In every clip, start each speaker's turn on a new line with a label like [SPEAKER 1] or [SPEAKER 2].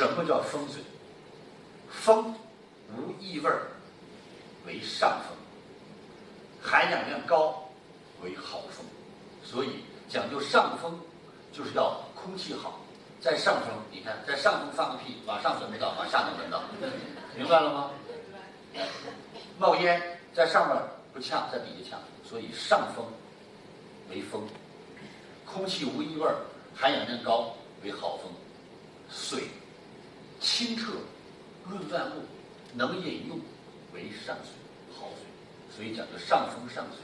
[SPEAKER 1] 什么叫风水？风无异味儿为上风，含氧量高为好风。所以讲究上风，就是要空气好，在上风。你看，在上风放个屁，往上闻不到，往下能闻到，明白了吗？冒烟在上面不呛，在底下呛，所以上风为风，空气无异味儿，含氧量高为好风。水清澈，润万物，能饮用，为上水，好水。所以讲究上风上水。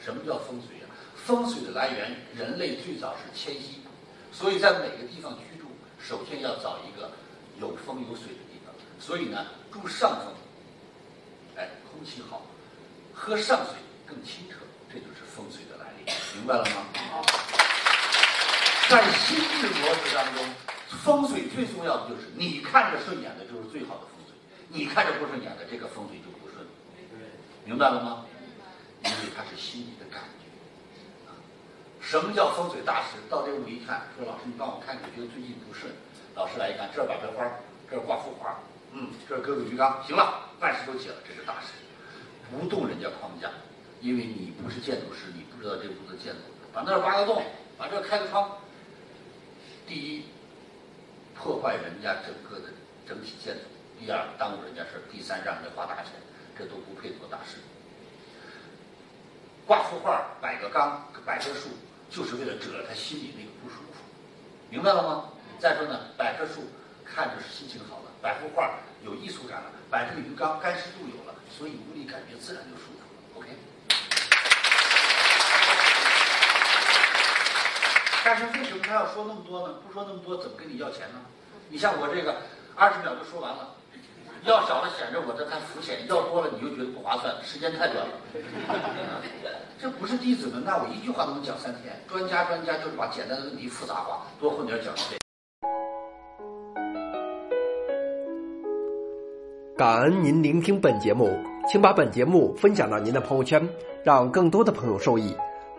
[SPEAKER 1] 什么叫风水啊？风水的来源，人类最早是迁徙，所以在每个地方居住，首先要找一个有风有水的地方。所以呢，住上风，哎，空气好，喝上水更清澈，这就是风水的来历。明白了吗？在心智模式当中。风水最重要的就是你看着顺眼的，就是最好的风水；你看着不顺眼的，这个风水就不顺。明白了吗？因为它是心里的感觉。什么叫风水大师？到这屋一看，说老师，你帮我看，我觉得最近不顺。老师来一看，这儿摆盆花，这儿挂幅画，嗯，这儿搁个鱼缸，行了，万事都解了，这是大师。不动人家框架，因为你不是建筑师，你不知道这屋子建筑。把那儿挖个洞，把这儿开个窗。第一。破坏人家整个的整体建筑，第二耽误人家事儿，第三让人家花大钱，这都不配做大事。挂幅画，摆个缸，摆棵树，就是为了遮他心里那个不舒服，明白了吗？再说呢，摆棵树看着是心情好了，摆幅画有艺术感了，摆这个鱼缸干湿度有了，所以屋里感觉自然就舒服了。OK。但是为什么他要说那么多呢？不说那么多，怎么跟你要钱呢？你像我这个二十秒就说完了，要少了显着我这太肤浅，要多了你又觉得不划算，时间太短了。这不是弟子们，那我一句话都能讲三天。专家专家就是把简单的问题复杂化，多混点讲费。
[SPEAKER 2] 感恩您聆听本节目，请把本节目分享到您的朋友圈，让更多的朋友受益。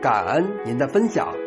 [SPEAKER 2] 感恩您的分享。